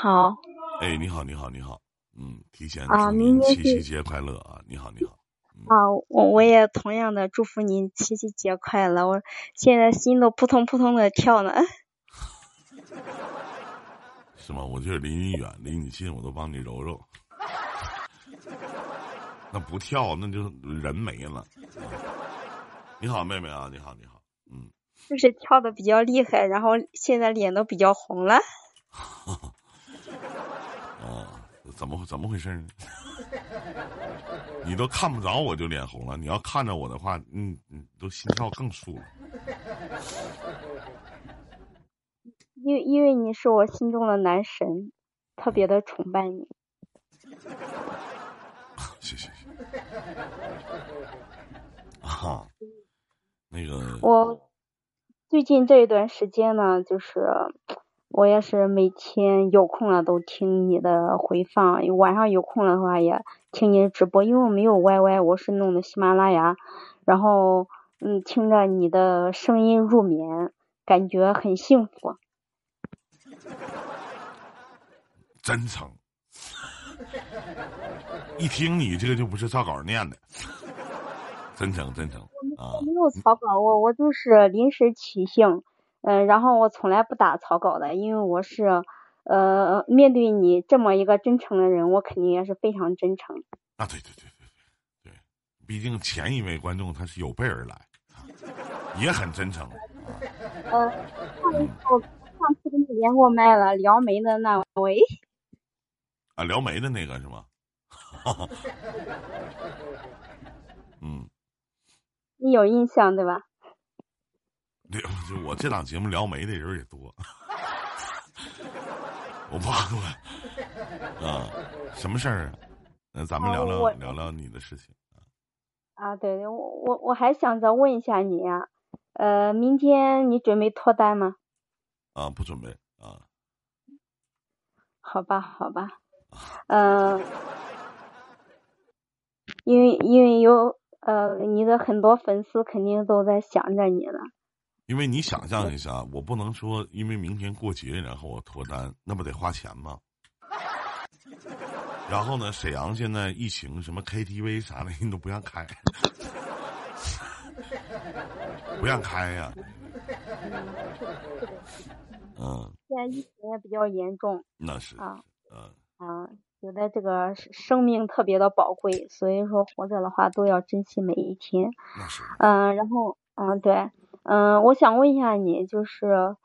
好。哎，你好，你好，你好。嗯，提前啊，祝明天您七夕节快乐啊！你好，你好。啊，我我也同样的祝福您七夕节快乐。我现在心都扑通扑通的跳呢。是吗？我就是离你远，离你近，我都帮你揉揉。那不跳，那就人没了。你好，妹妹啊！你好，你好。嗯，就是跳的比较厉害，然后现在脸都比较红了。哦，怎么怎么回事呢？你都看不着我就脸红了，你要看着我的话，嗯嗯，都心跳更速了。因因为你是我心中的男神，特别的崇拜你。谢谢谢谢。啊，那个我最近这一段时间呢，就是我也是每天有空了都听你的回放，晚上有空的话也听你的直播，因为我没有 YY，我是弄的喜马拉雅，然后嗯听着你的声音入眠，感觉很幸福。真诚，一听你这个就不是照稿念的，真诚真诚啊我！没有草稿，我我就是临时起兴，嗯、然后我从来不打草稿的，因为我是呃面对你这么一个真诚的人，我肯定也是非常真诚。啊，对对对对对对，毕竟前一位观众他是有备而来，啊也很真诚。呃，上一次我上次跟你连过麦了，撩妹的那位，啊，撩妹的那个是吗？嗯，你有印象对吧？对，就我这档节目撩眉的人也多，我忘了啊，什么事儿啊？那咱们聊聊、聊聊你的事情。啊，对对，我我我还想着问一下你啊，呃，明天你准备脱单吗？啊，不准备啊，好吧，好吧，嗯、因为因为有呃你的很多粉丝肯定都在想着你呢。因为你想象一下，我不能说因为明天过节，然后我脱单，那不得花钱吗？然后呢，沈阳现在疫情，什么 KTV 啥的，人都不让开，不让开呀、嗯，现在疫情也比较严重那是，啊嗯，啊，觉得这个生生命特别的宝贵，所以说活着的话都要珍惜每一天。那是，嗯，然后嗯对，嗯，我想问一下你，就是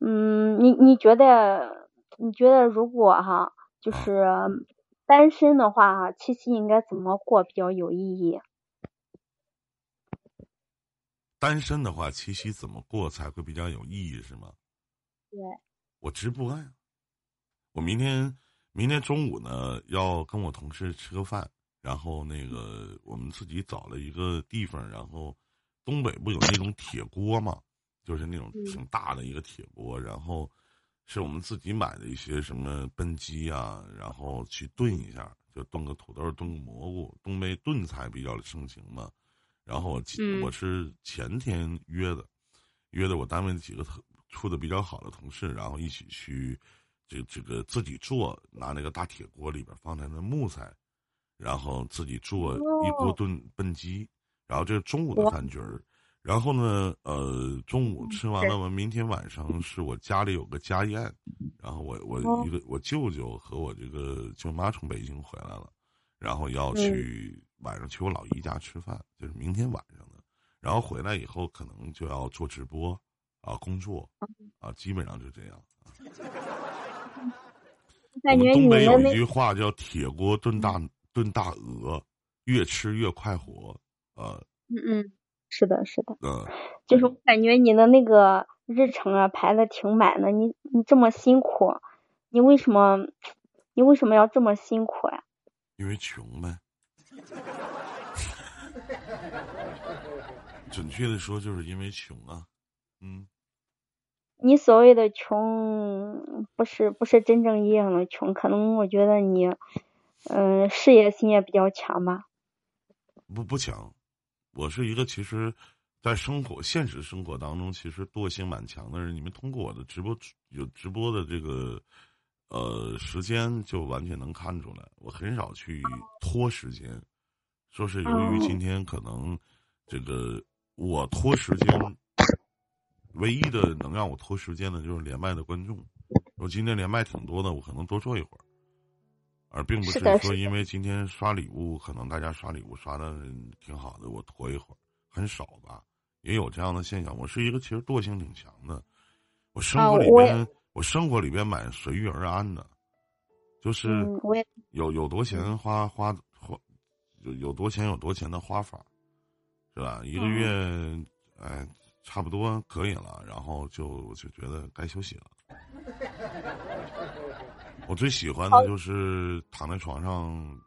嗯，你你觉得你觉得如果哈，就是单身的话哈，七夕应该怎么过比较有意义？单身的话，七夕怎么过才会比较有意义，是吗？对，我直播呀。我明天明天中午呢要跟我同事吃个饭，然后那个我们自己找了一个地方，然后东北不有那种铁锅嘛，就是那种嗯。挺大的一个铁锅，然后是我们自己买的一些什么笨鸡啊，然后去炖一下，就炖个土豆，炖个蘑菇，东北炖菜比较盛行嘛。然后我嗯。我是前天约的，约的我单位的几个处的比较好的同事，然后一起去这这个自己做，拿那个大铁锅里边放在那木材，然后自己做一锅哦。炖笨鸡，然后这是中午的饭局儿。然后呢，呃，中午吃完了，完明天晚上是我家里有个家宴，然后我我哦一个我舅舅和我这个舅妈从北京回来了，然后要嗯去晚上去我老姨家吃饭，就是明天晚上的。然后回来以后可能就要做直播啊，工作啊，基本上就这样。我们东北有一句话叫“铁锅炖大炖大鹅”，越吃越快活。呃嗯嗯，是的，是的，嗯，就是我感觉你的那个日程啊排的挺满的，你你这么辛苦，你为什么你为什么要这么辛苦呀、因为穷呗。准确的说，就是因为穷啊。嗯，你所谓的穷，不是不是真正意义上的穷，可能我觉得你，嗯、事业心也比较强吧。不不强，我是一个其实，在生活现实生活当中，其实惰性蛮强的人。你们通过我的直播有直播的这个呃，时间就完全能看出来，我很少去拖时间。说是由于今天可能这个我拖时间，唯一的能让我拖时间的，就是连麦的观众。我今天连麦挺多的，我可能多坐一会儿，而并不是说因为今天刷礼物，可能大家刷礼物刷的挺好的，我拖一会儿，很少吧，也有这样的现象。我是一个其实惰性挺强的，我生活里边我生活里边蛮随遇而安的，就是有有多钱花花。有有多钱有多钱的花法，是吧？一个月，哎，差不多可以了，然后就就觉得该休息了。我最喜欢的就是躺在床上，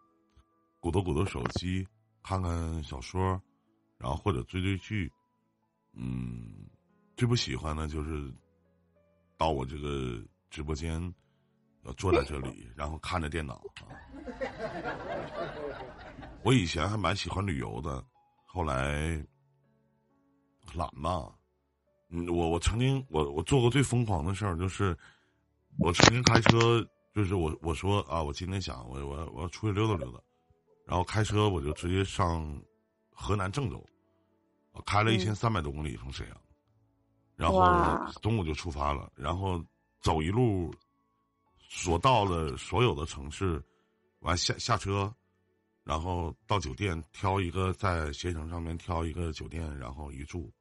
鼓捣鼓捣手机，看看小说，然后或者追追剧。嗯，最不喜欢的就是到我这个直播间，要坐在这里，然后看着电脑啊。我以前还蛮喜欢旅游的，后来懒嘛。嗯，我我曾经我我做过最疯狂的事儿，就是我曾经开车，就是我我说啊，我今天想我我我要出去溜达溜达，然后开车我就直接上河南郑州，开了一千三百多公里从沈阳，然后中午就出发了，然后走一路，所到的所有的城市，完下下车。然后到酒店挑一个在携程上面挑一个酒店，然后一住，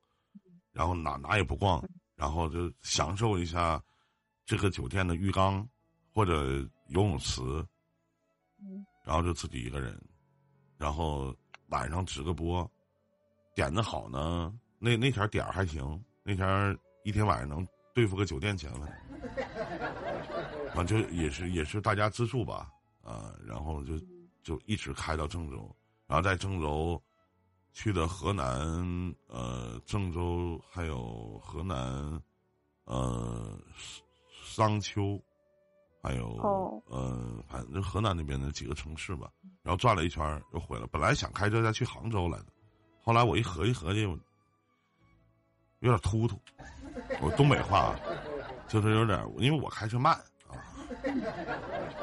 然后哪哪也不逛，然后就享受一下这个酒店的浴缸或者游泳池，嗯。然后就自己一个人，然后晚上直个播，点的好呢，那那天点儿还行，那天一天晚上能对付个酒店钱了，反正也是也是大家资助吧，啊，然后就。就一直开到郑州，然后在郑州去的河南，呃，郑州还有河南，呃，商丘，还有呃，反正河南那边的几个城市吧。然后转了一圈又回来。本来想开车再去杭州来的，后来我一合计合计，有点突突。我东北话就是有点，因为我开车慢啊，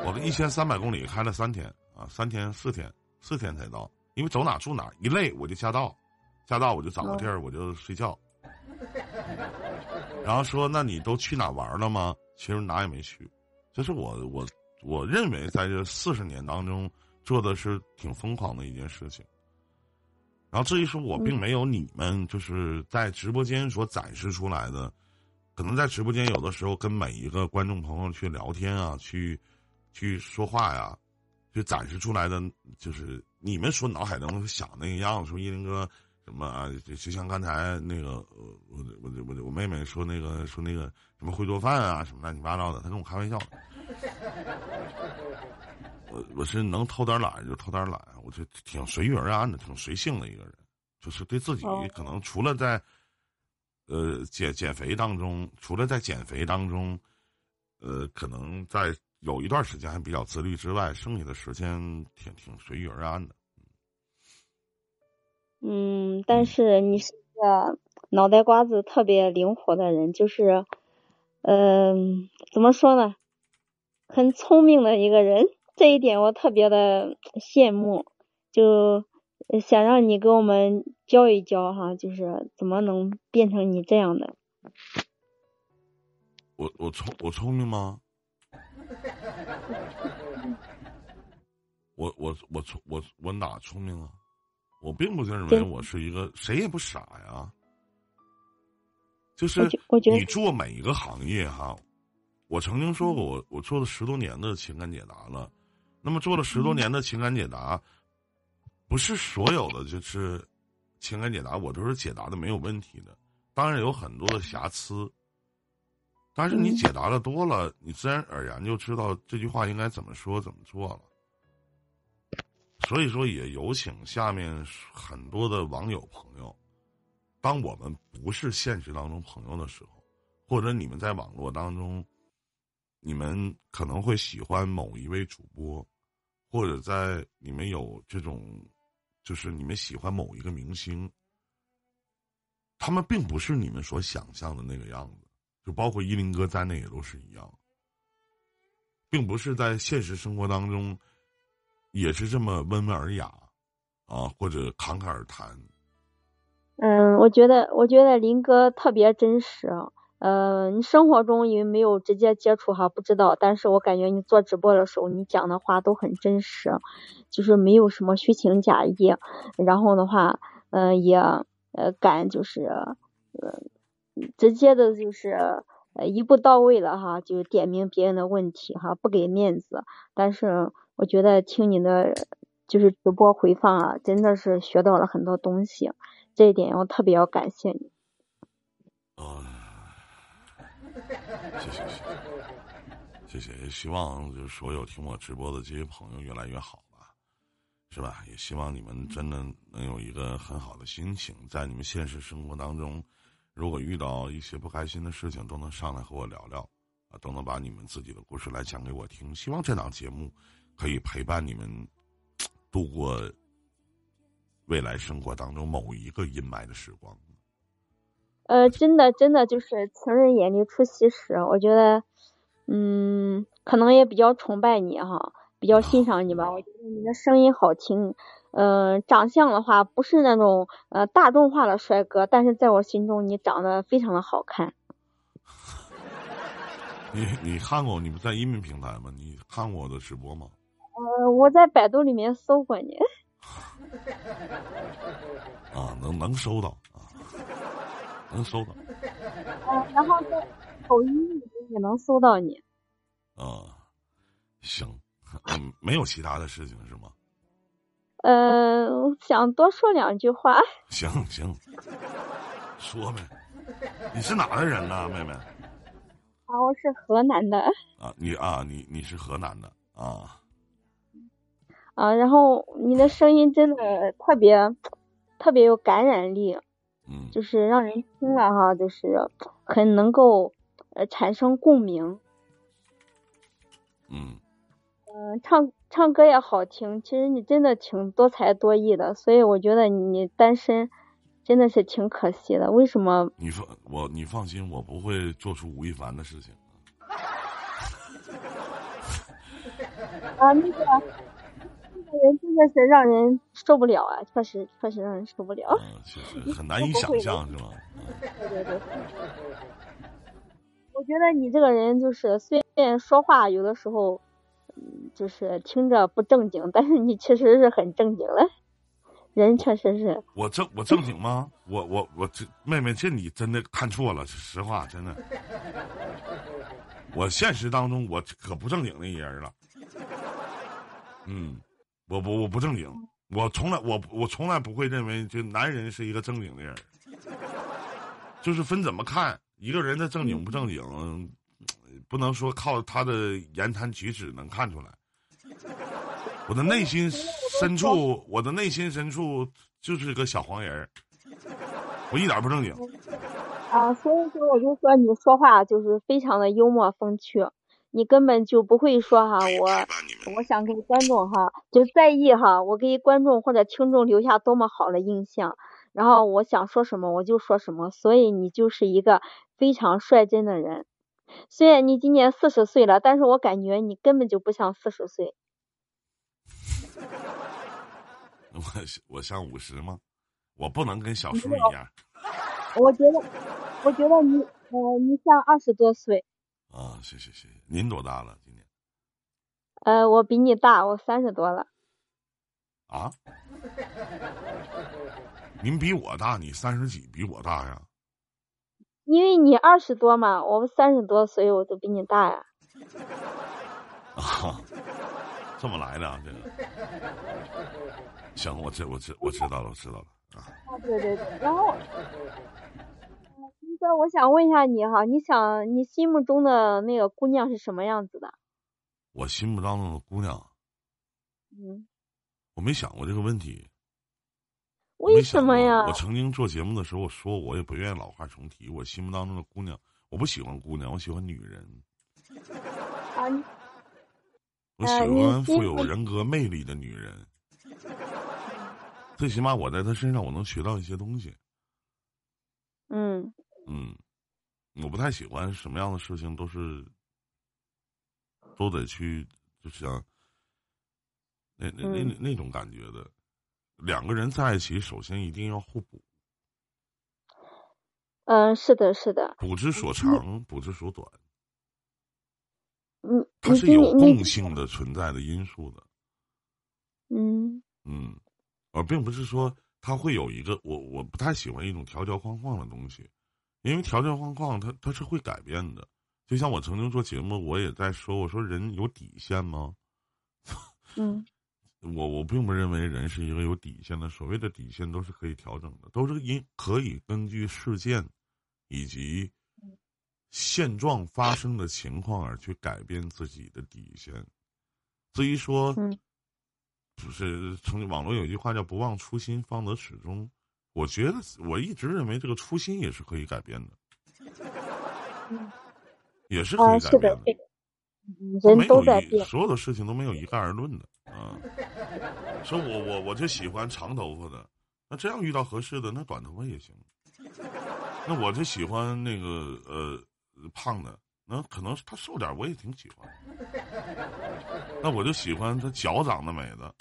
我的一千三百公里开了三天。啊，三天四天，四天才到，因为走哪住哪，一累我就下道，下道我就找个地儿我就睡觉。然后说，那你都去哪玩了吗？其实哪也没去，这是我我我认为在这四十年当中做的是挺疯狂的一件事情。然后至于说我并没有你们就是在直播间所展示出来的，可能在直播间有的时候跟每一个观众朋友去聊天啊，去去说话呀。就展示出来的，就是你们所脑海当中想那个样子。说依林哥什么啊？就就像刚才那个，我我我我妹妹说那个说那个什么会做饭啊，什么乱七八糟的，她跟我开玩笑。我我是能偷点懒就偷点懒，我就挺随遇而安的，挺随性的一个人。就是对自己可能除了在呃减减肥当中，除了在减肥当中，呃，可能在。有一段时间还比较自律之外，剩下的时间挺挺随遇而安的。嗯，但是你是个脑袋瓜子特别灵活的人，就是，嗯，怎么说呢？很聪明的一个人，这一点我特别的羡慕。就想让你给我们教一教哈，就是怎么能变成你这样的？我我聪我聪明吗？我我我聪我我哪聪明啊？我并不认为我是一个谁也不傻呀。就是你做每一个行业哈，我曾经说过，我我做了十多年的情感解答了。那么做了十多年的情感解答，不是所有的就是情感解答我都是解答的没有问题的，当然有很多的瑕疵。但是你解答的多了，你自然而然就知道这句话应该怎么说、怎么做了。所以说，也有请下面很多的网友朋友，当我们不是现实当中朋友的时候，或者你们在网络当中，你们可能会喜欢某一位主播，或者在你们有这种，就是你们喜欢某一个明星，他们并不是你们所想象的那个样子。就包括依林哥在内也都是一样，并不是在现实生活当中，也是这么温文尔雅，啊，或者侃侃而谈。嗯，我觉得，我觉得林哥特别真实。呃，你生活中因为没有直接接触哈，不知道。但是我感觉你做直播的时候，你讲的话都很真实，就是没有什么虚情假意。然后的话，嗯，也呃敢就是呃直接的，就是呃一步到位了哈，就是点名别人的问题哈，不给面子。但是我觉得听你的就是直播回放啊，真的是学到了很多东西，这一点我特别要感谢你。谢谢谢谢，谢谢，也希望就是所有听我直播的这些朋友越来越好吧，是吧？也希望你们真的能有一个很好的心情，在你们现实生活当中，如果遇到一些不开心的事情，都能上来和我聊聊，啊，都能把你们自己的故事来讲给我听。希望这档节目可以陪伴你们度过未来生活当中某一个阴霾的时光。呃，真的，真的就是情人眼里出西施，我觉得，嗯，可能也比较崇拜你哈，比较欣赏你吧。我觉得你的声音好听，嗯，长相的话不是那种呃大众化的帅哥，但是在我心中你长得非常的好看。你你看过你不在音频平台吗？你看过我的直播吗？呃，我在百度里面搜过你。啊，能能搜到啊。能搜到，嗯，然后在抖音里面也能搜到你。啊，行，嗯，没有其他的事情是吗？嗯，想多说两句话。行行，说呗。你是哪的人呢，妹妹？啊，我是河南的。啊，你啊，你你是河南的啊。啊，然后你的声音真的特别特别有感染力。嗯，就是让人听了哈，就是很能够呃产生共鸣。嗯，嗯，唱唱歌也好听，其实你真的挺多才多艺的，所以我觉得你单身真的是挺可惜的。为什么？你放我，你放心，我不会做出吴亦凡的事情。啊，那个。人真的是让人受不了啊！确实，确实让人受不了。嗯，确实很难以想象，是吗？对对对。我觉得你这个人就是虽然说话有的时候，嗯，就是听着不正经，但是你其实是很正经的。人确实是。我正我正经吗？我我我这妹妹，这你真的看错了，实话，真的。我现实当中我可不正经的一人了。嗯。我不我不正经，我从来我我从来不会认为就男人是一个正经的人，就是分怎么看一个人的正经不正经，不能说靠他的言谈举止能看出来。我的内心深处，我的内心深处就是个小黄人儿，我一点不正经。啊，所以说我就说你说话就是非常的幽默风趣。你根本就不会说哈，我我想给观众哈就在意哈，我给观众或者听众留下多么好的印象，然后我想说什么我就说什么，所以你就是一个非常率真的人。虽然你今年四十岁了，但是我感觉你根本就不像四十岁。我我像五十吗？我不能跟小叔一样。我觉得，我觉得你呃，你像二十多岁。啊，谢谢谢谢。您多大了？今年？呃，我比你大，我三十多了。啊？您比我大，你三十几，比我大呀？因为你二十多嘛，我们三十多，所以我就比你大呀。啊，这么来的啊，这个。行，我知我知我知道了，我知道了啊。啊，对对对，然后。哥，我想问一下你哈，你想你心目中的那个姑娘是什么样子的？我心目当中的姑娘，嗯，我没想过这个问题。为什么呀？我曾经做节目的时候，我说我也不愿意老话重提。我心目当中的姑娘，我不喜欢姑娘，我喜欢女人。啊，我喜欢富有人格魅力的女人。最起码我在她身上，我能学到一些东西。嗯。嗯，我不太喜欢什么样的事情都是都得去，就像那那那那那种感觉的。两个人在一起，首先一定要互补。嗯，是的，是的。补之所长，补之所短。嗯，它是有共性的存在的因素的。嗯嗯，而并不是说它会有一个我我不太喜欢一种条条框框的东西，因为条条框框它它是会改变的。就像我曾经做节目，我也在说，我说人有底线吗？嗯，我我并不认为人是一个有底线的，所谓的底线都是可以调整的，都是因可以根据事件以及现状发生的情况而去改变自己的底线。至于说，就是从网络有一句话叫“不忘初心，方得始终”，我觉得我一直认为这个初心也是可以改变的。也是可以改变的，人都在变，所有的事情都没有一概而论的啊。说我我我就喜欢长头发的，那这样遇到合适的，那短头发也行。那我就喜欢那个呃胖的，那可能他瘦点我也挺喜欢。那我就喜欢他脚长得美的，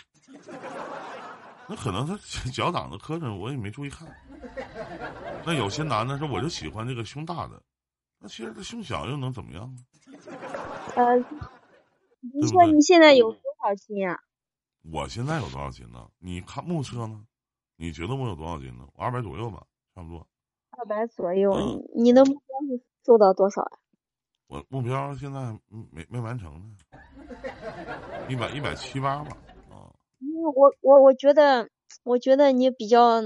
那可能他脚长得磕碜，我也没注意看。那有些男的说，我就喜欢这个胸大的。那其实他胸小又能怎么样呢？呃，你说你现在有多少斤啊？我现在有多少斤呢？你看目测呢？你觉得我有多少斤呢？我二百左右吧，差不多。二百左右，你的目标是瘦到多少呀？我目标现在没没完成呢，一百一百七八吧。我我我觉得，我觉得你比较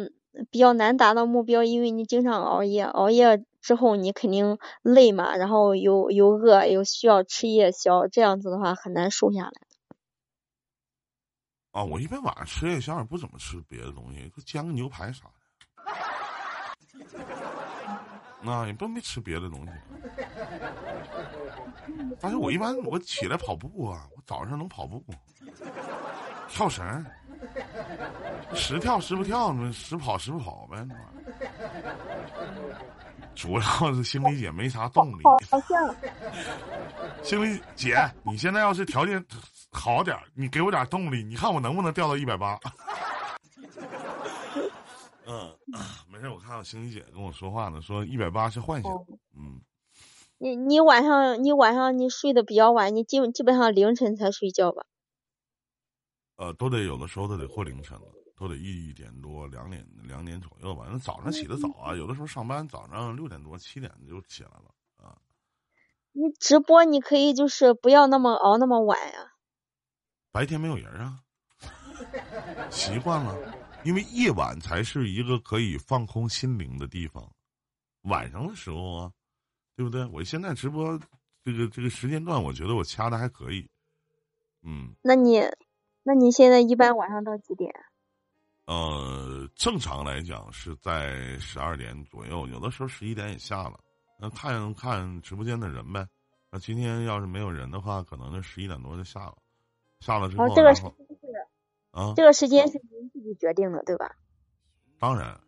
比较难达到目标，因为你经常熬夜，熬夜。之后你肯定累嘛，然后又又饿，又需要吃夜宵，这样子的话很难瘦下来。啊，我一般晚上吃夜宵也不怎么吃别的东西，就煎个牛排啥的。那也不没吃别的东西。但是我一般我起来跑步啊，我早上能跑步，跳绳，时跳时不跳，时跑时不跑呗。主要是心理姐没啥动力。好像。心理姐，你现在要是条件好点你给我点动力，你看我能不能掉到一百八？嗯，没事，我看到心理姐跟我说话呢，说一百八是幻想。嗯。你你晚上你晚上你睡得比较晚，你基基本上凌晨才睡觉吧？呃，都得有的时候都得过凌晨了。都得一点多两点两点左右吧。那早上起得早啊，有的时候上班早上六点多七点就起来了啊。你直播你可以就是不要那么熬那么晚呀。白天没有人啊，习惯了，因为夜晚才是一个可以放空心灵的地方。晚上的时候啊，对不对？我现在直播这个这个时间段，我觉得我掐的还可以。嗯。那你那你现在一般晚上到几点？呃，正常来讲是在十二点左右，有的时候十一点也下了。那看看直播间的人呗。那今天要是没有人的话，可能就十一点多就下了。下了之后，这个时间是啊，这个时间是您自己决定的，对吧？当然，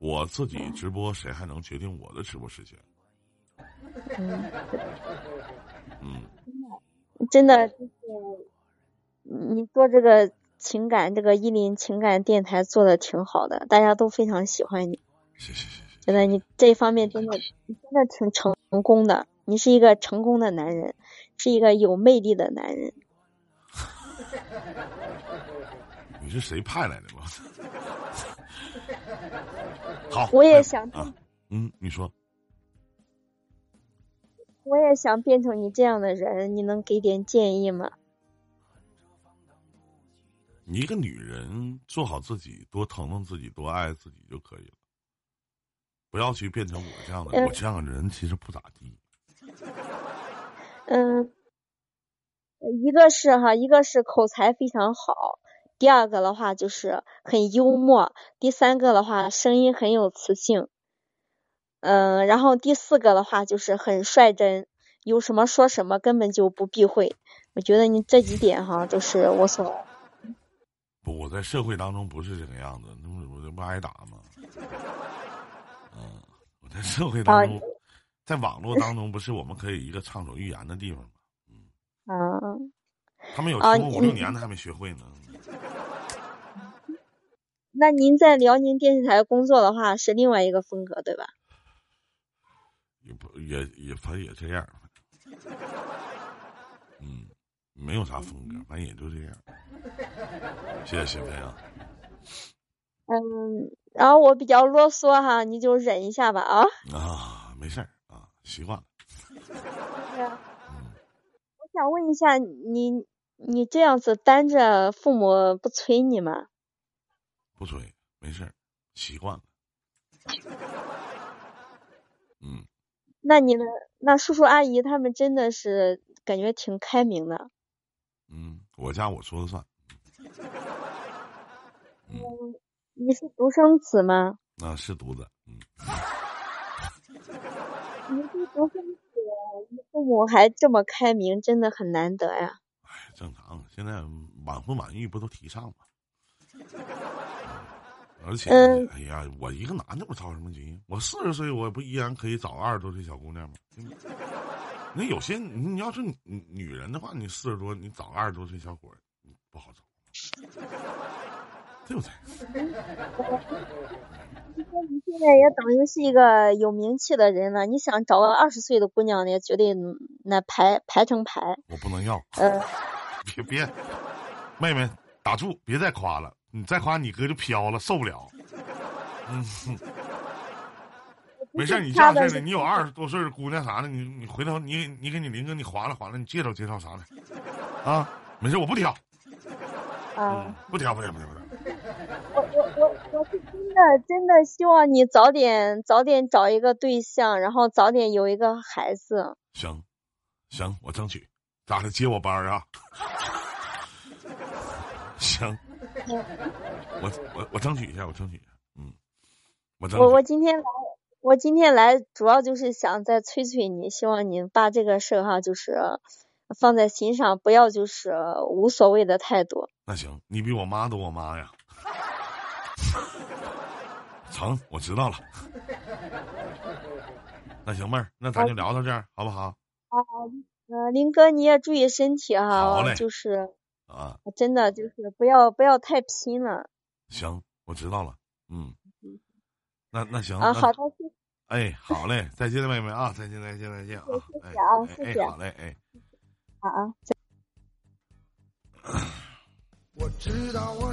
我自己直播，谁还能决定我的直播时间？嗯，嗯，真的就是你做这个。情感这个伊林情感电台做的挺好的，大家都非常喜欢你。谢谢谢谢。觉得你这一方面真的真的挺成功的，你是一个成功的男人，是一个有魅力的男人。你是谁派来的吗？好，我也想啊，嗯，你说。我也想变成你这样的人，你能给点建议吗？你一个女人做好自己，多疼疼自己，多爱自己就可以了。不要去变成我这样的，我这样的人其实不咋地。嗯，一个是哈，一个是口才非常好，第二个的话就是很幽默，第三个的话声音很有磁性。嗯，然后第四个的话就是很率真，有什么说什么，根本就不避讳。我觉得你这几点哈都是我所。不，我在社会当中不是这个样子，那不我这不挨打吗？嗯，我在社会当中，在网络当中，不是我们可以一个畅所欲言的地方吗？嗯，嗯，他们有啊听过五六年的还没学会呢。那您在辽宁电视台工作的话是另外一个风格，对吧？也不也也反正也这样，嗯，没有啥风格，反正也就这样。谢谢心飞啊，嗯，然后我比较啰嗦哈，你就忍一下吧啊。啊，没事儿啊，习惯了。我想问一下，你你这样子单着，父母不催你吗？不催，没事儿，习惯了。嗯，那你的那叔叔阿姨他们真的是感觉挺开明的。嗯，我家我说了算，嗯你是独生子吗？啊是独子。嗯，你是独生子，你父母还这么开明，真的很难得呀。哎，正常，现在晚婚晚育不都提倡吗？而且，嗯哎呀，我一个男的，我着什么急？我四十岁，我不依然可以找二十多岁小姑娘吗？那有些你你要是女女人的话，你四十多，你找二十多岁小伙儿你不好找，对不对？你现在也等于是一个有名气的人了，你想找个二十岁的姑娘也绝对那排排成排。我不能要，呃，别别，妹妹打住，别再夸了，你再夸你哥就飘了，受不了。嗯，哼没事儿，你这样式的，你有二十多岁的姑娘啥的，你你回头你你给你林哥你划拉划拉，你介绍介绍啥的，啊，没事，我不挑，啊嗯，，不挑不挑不挑不挑，我我我我是真的真的希望你早点早点找一个对象，然后早点有一个孩子。行，行，我争取，咋的接我班儿啊？行，我我我争取一下，我争取一下，嗯，我争取。我我今天来，我今天来主要就是想再催催你，希望你把这个事儿哈，就是放在心上，不要就是无所谓的态度。那行，你比我妈都我妈呀。成，我知道了。那行妹儿，那咱就聊到这儿，好不好？呃，林哥你也注意身体哈好嘞，就是啊，真的就是不要不要太拼了行，我知道了。嗯，那那行，啊。好的，谢谢哎，好嘞，再见，妹妹啊，再见，再见，再见啊，谢谢啊哎谢谢哎，好嘞，哎。好啊。我知道我